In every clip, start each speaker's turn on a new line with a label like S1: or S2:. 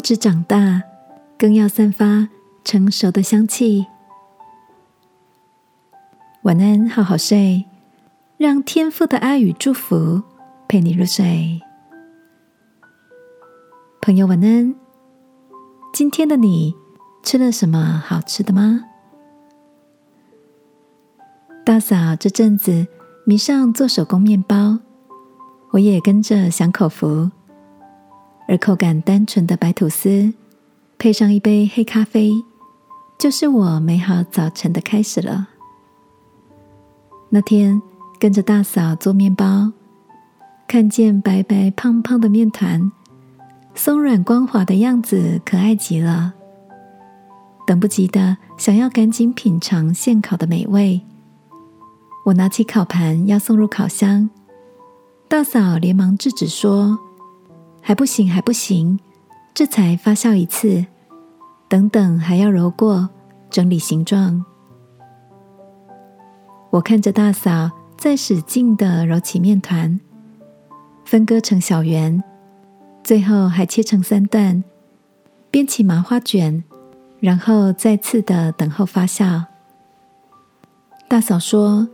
S1: 不止长大，更要散发成熟的香气。晚安，好好睡，让天父的爱与祝福陪你入睡。朋友，晚安。今天的你吃了什么好吃的吗？大嫂这阵子迷上做手工面包，我也跟着享口福。而口感单纯的白吐司，配上一杯黑咖啡，就是我美好早晨的开始了。那天跟着大嫂做面包，看见白白胖胖的面团，松软光滑的样子，可爱极了。等不及的想要赶紧品尝现烤的美味。我拿起烤盘要送入烤箱，大嫂连忙制止说：“还不行，还不行，这才发酵一次，等等还要揉过，整理形状。”我看着大嫂在使劲的揉起面团，分割成小圆，最后还切成三段，编起麻花卷，然后再次的等候发酵。大嫂说：“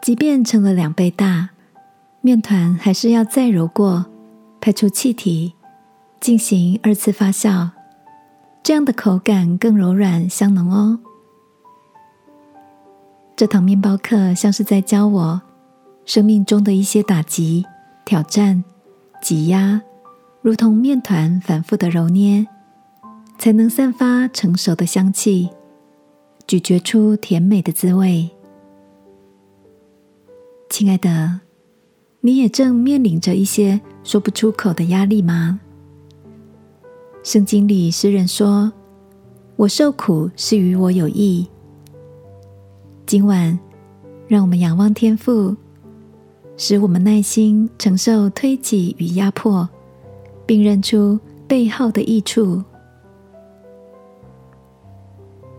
S1: 即便成了两倍大，面团还是要再揉过，排出气体，进行二次发酵，这样的口感更柔软香浓哦。”这堂面包课像是在教我生命中的一些打击、挑战、挤压，如同面团反复的揉捏，才能散发成熟的香气，咀嚼出甜美的滋味。亲爱的，你也正面临着一些说不出口的压力吗？圣经里诗人说：“我受苦是与我有益。”今晚，让我们仰望天父，使我们耐心承受推挤与压迫，并认出背后的益处。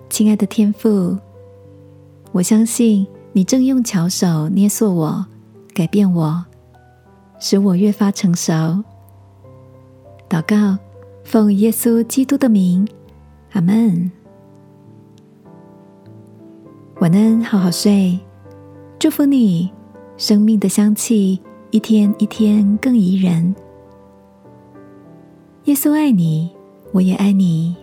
S1: 亲爱的天父，我相信你正用巧手捏塑我、改变我，使我越发成熟。祷告，奉耶稣基督的名，阿门。晚安，好好睡。祝福你，生命的香气一天一天更宜人。耶稣爱你，我也爱你。